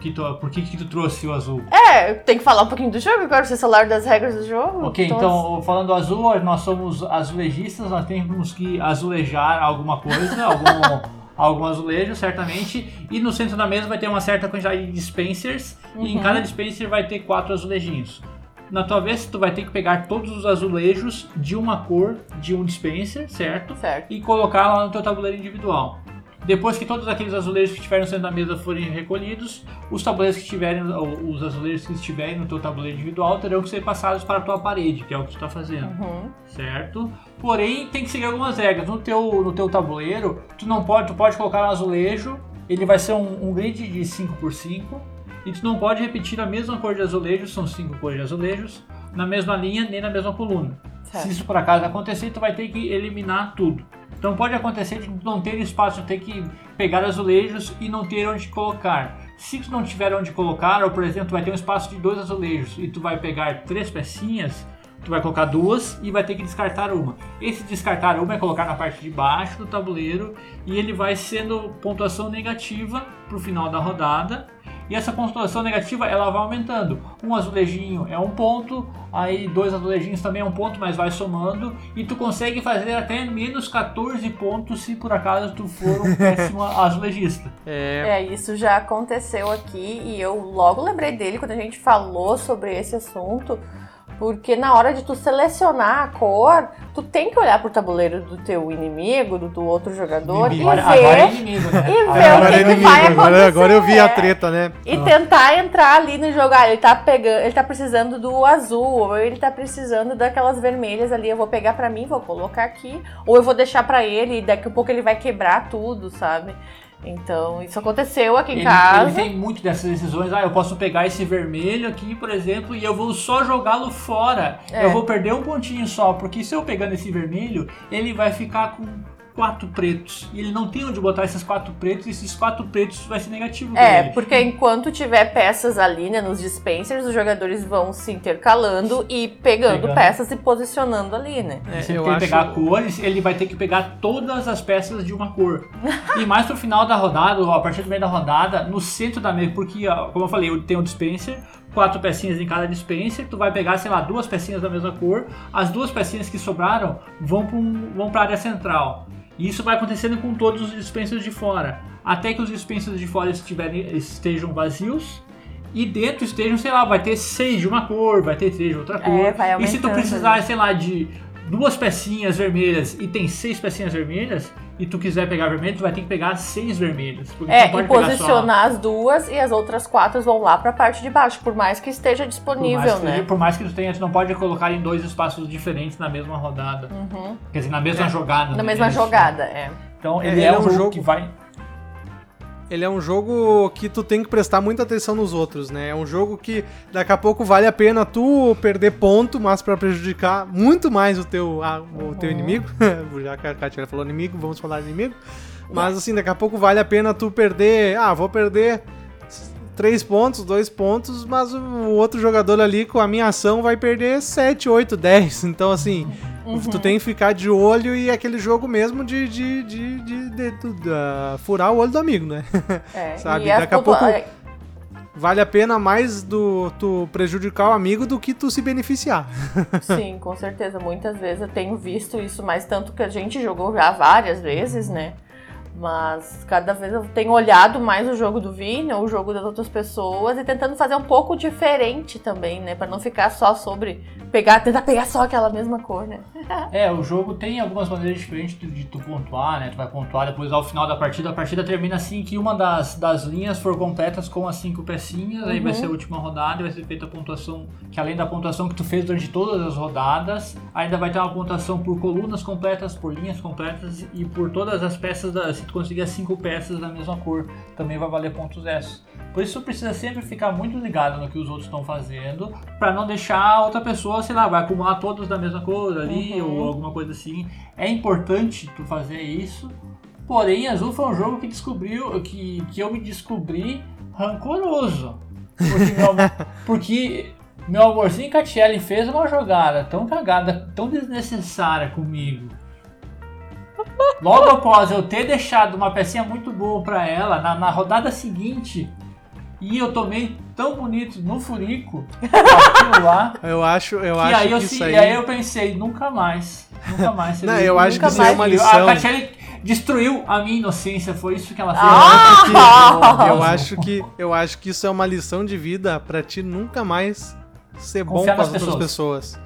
Que tu, por que, que tu trouxe o azul? É, tem que falar um pouquinho do jogo agora, vocês falaram das regras do jogo. Ok, então, falando do azul, nós somos azulejistas, nós temos que azulejar alguma coisa, algum, <laughs> algum azulejo, certamente. E no centro da mesa vai ter uma certa quantidade de dispensers, e em Uhum. cada dispenser vai ter quatro azulejinhos. Na tua vez, tu vai ter que pegar todos os azulejos de uma cor de um dispenser, certo? Certo. E colocar lá no teu tabuleiro individual. Depois que todos aqueles azulejos que estiverem centro da mesa forem recolhidos, os tabuleiros que estiverem, os azulejos que estiverem no teu tabuleiro individual terão que ser passados para a tua parede, que é o que tu está fazendo Uhum. certo? Porém, tem que seguir algumas regras. No teu, no teu tabuleiro, tu não pode, tu pode colocar um azulejo, ele vai ser um, um grid de 5x5, e tu não pode repetir a mesma cor de azulejos, são 5 cores de azulejos, na mesma linha nem na mesma coluna. Certo. Se isso por acaso acontecer, tu vai ter que eliminar tudo. Então pode acontecer de não ter espaço, ter que pegar azulejos e não ter onde colocar. Se tu não tiver onde colocar, ou por exemplo, vai ter um espaço de dois azulejos e tu vai pegar três pecinhas, tu vai colocar duas e vai ter que descartar uma. Esse descartar uma é colocar na parte de baixo do tabuleiro e ele vai sendo pontuação negativa pro final da rodada. E essa pontuação negativa ela vai aumentando. Um azulejinho é um ponto, aí dois azulejinhos também é um ponto, mas vai somando. E tu consegue fazer até menos 14 pontos se por acaso tu for um <laughs> péssimo azulejista. É, É, isso já aconteceu aqui e eu logo lembrei dele quando a gente falou sobre esse assunto, porque na hora de tu selecionar a cor, tu tem que olhar pro tabuleiro do teu inimigo, do, do outro jogador Inimigo. Agora, e ver agora é inimigo, né? e ver Agora o agora que é que inimigo, vai agora, agora eu vi a acontecer. treta, né? E tentar entrar ali no jogo. Ah, ele tá pegando, ele tá precisando do azul, ou ele tá precisando daquelas vermelhas ali. Eu vou pegar pra mim, vou colocar aqui, ou eu vou deixar pra ele e daqui a pouco ele vai quebrar tudo, sabe? Então, isso aconteceu aqui em Ele, casa. ele tem muito dessas decisões. Ah, eu posso pegar esse vermelho aqui, por exemplo, e eu vou só jogá-lo fora. É. Eu vou perder um pontinho só, porque se eu pegando esse vermelho, ele vai ficar com quatro pretos. E ele não tem onde botar esses quatro pretos, e esses quatro pretos vai ser negativo pra É, ele. porque enquanto tiver peças ali, né, nos dispensers, os jogadores vão se intercalando e pegando, Pegando. peças e posicionando ali, né? É, Se ele acho- pegar cores, ele vai ter que pegar todas as peças de uma cor. e mais pro final da rodada, ou a partir do meio da rodada, no centro da mesa, porque, ó, como eu falei, eu tenho um dispenser, quatro pecinhas em cada dispenser, tu vai pegar, sei lá, duas pecinhas da mesma cor, as duas pecinhas que sobraram vão para um, vão a área central. E isso vai acontecendo com todos os dispensers de fora, até que os dispensers de fora estiverem, estejam vazios. E dentro estejam, sei lá, vai ter seis de uma cor, vai ter três de outra cor. É, vai e se tu precisar, né? sei lá, de duas pecinhas vermelhas e tem seis pecinhas vermelhas, e tu quiser pegar vermelho, tu vai ter que pegar seis vermelhas. É, e só- posicionar as duas e as outras quatro vão lá pra parte de baixo, por mais que esteja por mais, disponível, que, né? por mais que tu tenha, tu não pode colocar em dois espaços diferentes na mesma rodada. Uhum. Quer dizer, na mesma jogada. Na né? mesma Isso. jogada, é. Então É, ele é, um jogo, que vai. Ele é um jogo que tu tem que prestar muita atenção nos outros, né? É um jogo que daqui a pouco vale a pena tu perder ponto, mas pra prejudicar muito mais o teu, o teu inimigo. <laughs> Já que a Katia falou inimigo, vamos falar inimigo. Mas assim, daqui a pouco vale a pena tu perder. Ah, vou perder três pontos, dois pontos, mas o outro jogador ali com a minha ação vai perder 7, 8, 10. Então, assim, tu tem que ficar de olho e é aquele jogo mesmo de, de, de, de, de- de- de- furar o olho do amigo, né? é. <laughs> Sabe, as daqui a pouco- Vale a pena mais do tu prejudicar o amigo do que tu se beneficiar. <laughs> Sim, com certeza. Muitas vezes eu tenho visto isso, mas tanto que a gente jogou já várias vezes, né? Mas cada vez eu tenho olhado mais o jogo do Vini, ou o jogo das outras pessoas, e tentando fazer um pouco diferente também, né? Pra não ficar só sobre pegar, tentar pegar só aquela mesma cor, né? <laughs> É, o jogo tem algumas maneiras diferentes de, tu pontuar, né? Tu vai pontuar depois ao final da partida. A partida termina assim que uma das, das linhas for completas com as cinco pecinhas, aí vai Uhum. ser a última rodada e vai ser feita a pontuação, que além da pontuação que tu fez durante todas as rodadas, ainda vai ter uma pontuação por colunas completas, por linhas completas e por todas as peças, da, se tu conseguir as cinco peças da mesma cor, também vai valer pontos extras. Por isso precisa sempre ficar muito ligado no que os outros estão fazendo, pra não deixar a outra pessoa, sei lá, vai acumular todos da mesma cor ali Uhum. ou alguma coisa assim. É importante tu fazer isso Porém, Azul foi um jogo que descobriu que, que eu me descobri rancoroso. Porque meu, <laughs> porque meu amorzinho Catiele fez uma jogada tão cagada, tão desnecessária comigo. Logo após eu ter deixado uma pecinha muito boa pra ela, na, na rodada seguinte, e eu tomei tão bonito no furico, aquilo lá, Eu acho, eu que acho aí eu, que isso e aí. aí eu pensei, nunca mais, nunca mais. Não, eu acho que isso é uma lição. A Catiele destruiu a minha inocência, foi isso que ela fez. Ah! Eu <laughs> acho que eu acho que isso é uma lição de vida pra ti nunca mais ser bom Confiar com as nas outras pessoas.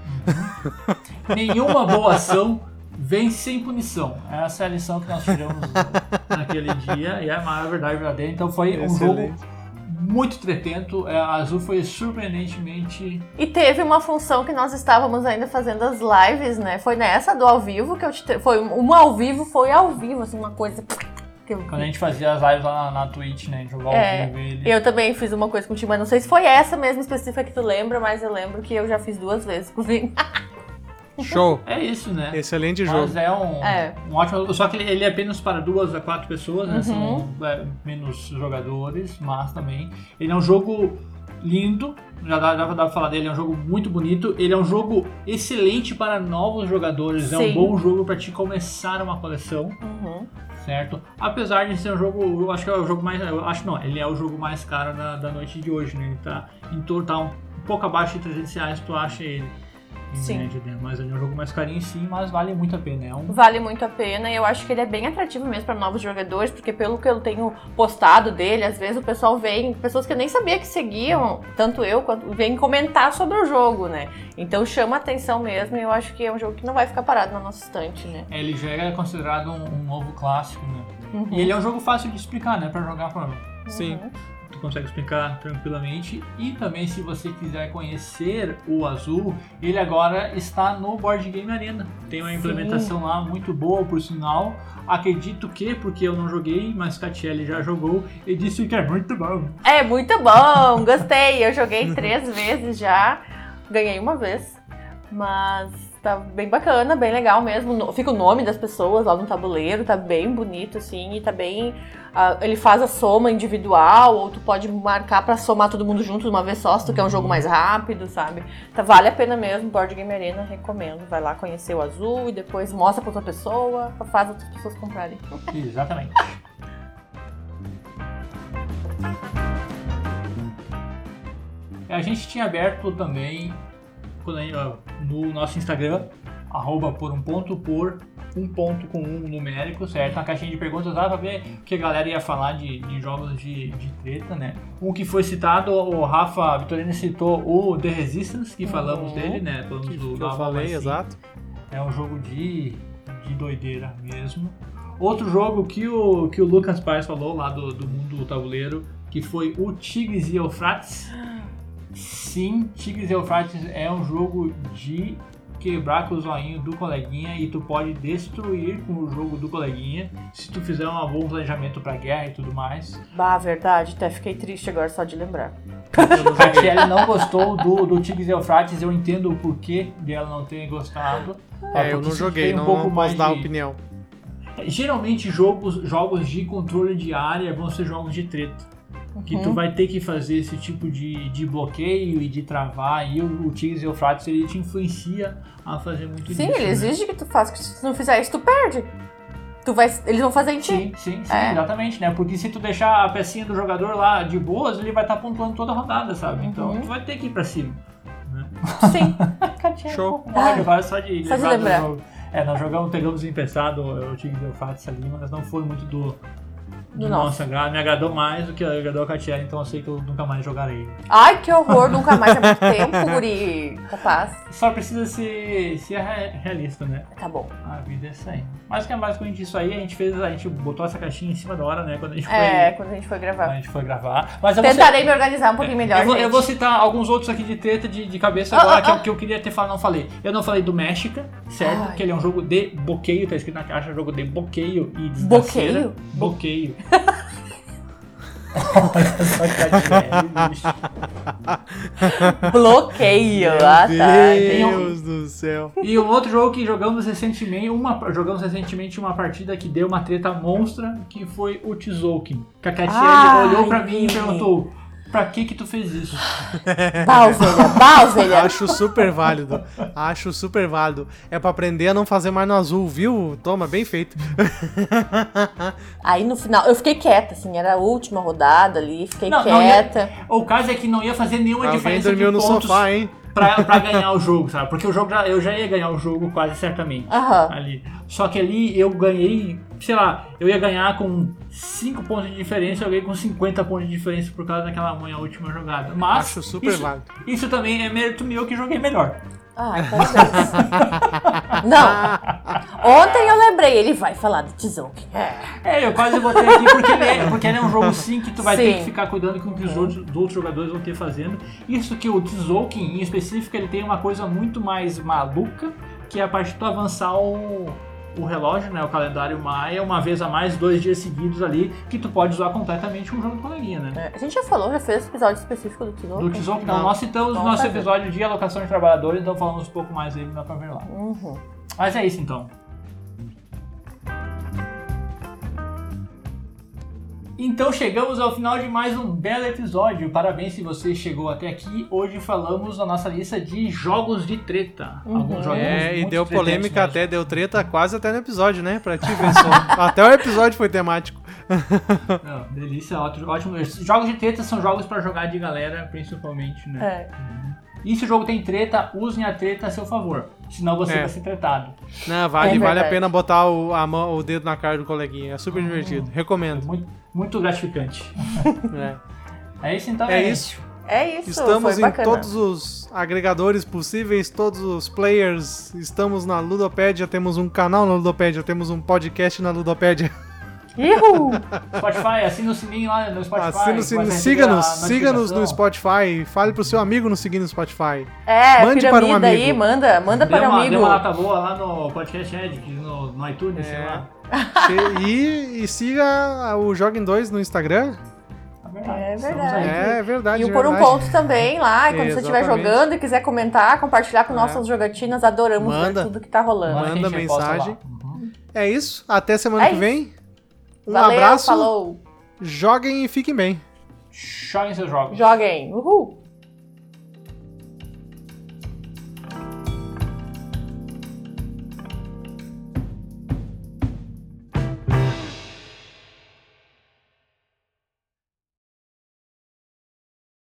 Nenhuma boa ação vem sem punição. Essa é a lição que nós tivemos <laughs> naquele dia e é a maior verdade verdadeira. Então foi um jogo Excelente. muito trepento. É, A Azul foi surpreendentemente. E teve uma função que nós estávamos ainda fazendo as lives, né? Foi nessa do ao vivo que eu te. Foi uma ao vivo, foi ao vivo, assim, uma coisa. Que eu... Quando a gente fazia as lives lá na, na Twitch, né? Jogar ao É, vivo ele. Eu também fiz uma coisa contigo, mas não sei se foi essa mesmo específica que tu lembra, mas eu lembro que eu já fiz duas vezes com o Vini. <laughs> Show. É isso, né? Excelente Mas jogo. é um, É. um ótimo. Só que ele, ele é apenas para duas a quatro pessoas, né? Uhum. São é, menos jogadores, mas também. Ele é um jogo lindo, já dá, dá, dá pra falar dele, é um jogo muito bonito. Ele é um jogo excelente para novos jogadores. É um Sim. bom jogo para te começar uma coleção, Uhum. certo? Apesar de ser um jogo, eu acho que é o jogo mais. Eu acho não, ele é o jogo mais caro da, da noite de hoje, né? Ele tá em torno, tá um pouco abaixo de 300 reais, tu acha ele. Em Sim. média, né? Mas ele é um jogo mais carinho sim, mas vale muito a pena. É um Vale muito a pena e eu acho que ele é bem atrativo mesmo para novos jogadores, porque pelo que eu tenho postado dele, às vezes o pessoal vem, pessoas que eu nem sabia que seguiam, tanto eu quanto vêm comentar sobre o jogo, né? Então chama atenção mesmo e eu acho que é um jogo que não vai ficar parado na nossa estante, né? Ele já é considerado um, um novo clássico, né? Uhum. E ele é um jogo fácil de explicar, né? Pra jogar pra... Sim. Tu consegue explicar tranquilamente. E também, se você quiser conhecer o Azul, ele agora está no Board Game Arena. Tem uma Sim. implementação lá muito boa, por sinal. Acredito que, porque eu não joguei, mas Catiele já jogou, e disse que é muito bom. É muito bom, gostei. Eu joguei três vezes já, ganhei uma vez, mas tá bem bacana, bem legal mesmo. No- Fica o nome das pessoas lá no tabuleiro, tá bem bonito assim, e tá bem. ah, ele faz a soma individual, ou tu pode marcar pra somar todo mundo junto de uma vez só, se tu quer um jogo mais rápido, sabe? Tá, vale a pena mesmo, Board Game Arena, recomendo. Vai lá conhecer o azul e depois mostra pra outra pessoa, faz outras pessoas comprarem. Exatamente. A gente tinha aberto também no nosso Instagram, arroba por um ponto por um ponto com um numérico, certo? Uma caixinha de perguntas lá pra ver o que a galera ia falar de, de jogos de, de treta, né? Um que foi citado, o Rafa Vitorino citou o The Resistance, que falamos Uhum. dele, né? Falamos Que, do que eu falei, Massim. exato. É um jogo de, de doideira mesmo. Outro jogo que o, que o Lucas Paz falou lá do, do mundo do tabuleiro, que foi o Tigres e Eufrates. Sim, Tigres e Eufrates é um jogo de quebrar com o zoinho do coleguinha e tu pode destruir com o jogo do coleguinha se tu fizer um bom planejamento pra guerra e tudo mais. Bah, verdade, até fiquei triste agora só de lembrar. Eu <laughs> A. Kelly não gostou do, do Tigres e Eufrates, eu entendo o porquê dela não ter gostado. É, eu porque não joguei, um não, pouco posso dar de- opinião. Geralmente jogos, jogos de controle de área vão ser jogos de treta. Que tu Uhum. vai ter que fazer esse tipo de, de bloqueio e de travar. E o, o Tigres e Eufrates ele te influencia a fazer muito Sim, disso. ele né? exige que tu faça, que se tu não fizer isso, tu perde. Tu vai, eles vão fazer em ti. Sim, sim, sim, É. exatamente, né? Porque se tu deixar a pecinha do jogador lá de boas, ele vai estar pontuando toda a rodada, sabe? Então Uhum. tu vai ter que ir pra cima. Né? Sim. <laughs> Show. Olha, agora só de Só de lembrar do lembrar. jogo. É, nós jogamos, pegamos emprestado o Tigres e Eufrates ali, mas não foi muito do, Do nosso. agrado. Me agradou mais do que agradou a Catiele, então eu sei que eu nunca mais jogarei. Ai, que horror, nunca mais é muito tempo, <laughs> guri. Capaz. Só precisa ser, ser re- realista, né? Tá bom. A vida é essa aí. Mas que é basicamente isso aí, a gente fez, a gente botou essa caixinha em cima da hora, né? Quando a gente foi, É, quando a gente foi a gravar. gente foi gravar. Mas eu vou, Tentarei me organizar um pouquinho melhor, eu vou, eu vou citar alguns outros aqui de treta de, de cabeça Ah, agora ah, que, eu, ah. que eu queria ter falado, não falei. Eu não falei do México, certo? Ai. Que ele é um jogo de bloqueio, tá escrito na caixa, jogo de bloqueio e desgraceira. Bloqueio? Bloqueio. Olha só que Catiele, bicho. Bloqueio. ah, tá. Deus do céu. E um outro jogo que jogamos recentemente, uma, jogamos recentemente uma partida que deu uma treta monstra, que foi o Tzolk'in. Que a Catiele Ai, olhou pra mim e perguntou, pra que que tu fez isso? <laughs> Báuselha, Báuselha. Acho super válido. Acho super válido. É pra aprender a não fazer mais no azul, viu? Toma, bem feito. <laughs> Aí no final, eu fiquei quieta, assim, era a última rodada ali, fiquei Não, não ia- quieta. O caso é que não ia fazer nenhuma Alguém diferença dormiu de no pontos sofá, hein? Pra, pra ganhar o jogo, sabe? Porque o jogo já, eu já ia ganhar o jogo quase certamente. Aham. Ali. Só que ali eu ganhei, sei lá, eu ia ganhar com 5 pontos de diferença, eu ganhei com 50 pontos de diferença por causa daquela minha última jogada. Mas Acho super isso, válido. isso também é mérito meu que joguei melhor. Ai, parabéns. Não. Ontem eu lembrei, ele vai falar do Tzolk'in. É. É, eu quase botei aqui porque ele é, porque ele é um jogo sim que tu vai ter Sim. que ficar cuidando com o que os outros, os outros jogadores vão ter fazendo. Isso que o Tzolk'in, em específico, ele tem uma coisa muito mais maluca, que é a parte de tu avançar o, o relógio, né, o calendário maia, uma vez a mais, dois dias seguidos ali, que tu pode usar completamente com o jogo de coleguinha, né? É, A gente já falou, já fez episódio específico do Tzolk'in. Do Tzolk'in, não. Não. Nós citamos no Vamos nosso fazer. episódio de alocação de trabalhadores, então falamos um pouco mais dele, dá pra ver lá. Uhum. Mas é isso então. Então chegamos ao final de mais um belo episódio. Parabéns se você chegou até aqui. Hoje falamos da nossa lista de jogos de treta. Uhum. Alguns jogos É, e muito deu polêmica mesmo. até, deu treta quase até no episódio, né? Pra ti ver só. <laughs> até o episódio foi temático. <laughs> Não, delícia, ótimo, ótimo. Jogos de treta são jogos pra jogar de galera, principalmente, né? É. E se o jogo tem treta, usem a treta a seu favor. Senão você É. vai ser tretado. Não, vale, É vale a pena botar o, a mão, o dedo na cara do coleguinha. É super divertido. É Recomendo. muito, muito gratificante. <laughs> É, É isso então, É gente. isso. É isso, Estamos foi em bacana. todos os agregadores possíveis, todos os players. Estamos na Ludopédia, temos um canal na Ludopédia, temos um podcast na Ludopédia. <laughs> Ihu! Spotify, assina o sininho lá no Spotify. Assina o sininho, siga-nos, siga-nos no. Spotify. Fale pro seu amigo nos seguir no Spotify. É, Mande para um piramida aí, amigo. manda, manda Deu para um amigo. deu uma nota boa lá no Podcast Edit, no, no iTunes, sei É. lá. Che- <laughs> e, e siga o Joguem 2 no Instagram. É verdade. aí. É verdade. E o Por um. Ponto também lá, e quando você estiver Exatamente. jogando e quiser comentar, compartilhar com É. nossas jogatinas, adoramos Manda. ver tudo que tá rolando. Manda mensagem. lá. Uhum. É isso. Até semana É que isso. vem. Um Valeu, abraço. falou. Joguem e fiquem bem. Joguem seus jogos. Joguem. Uhul.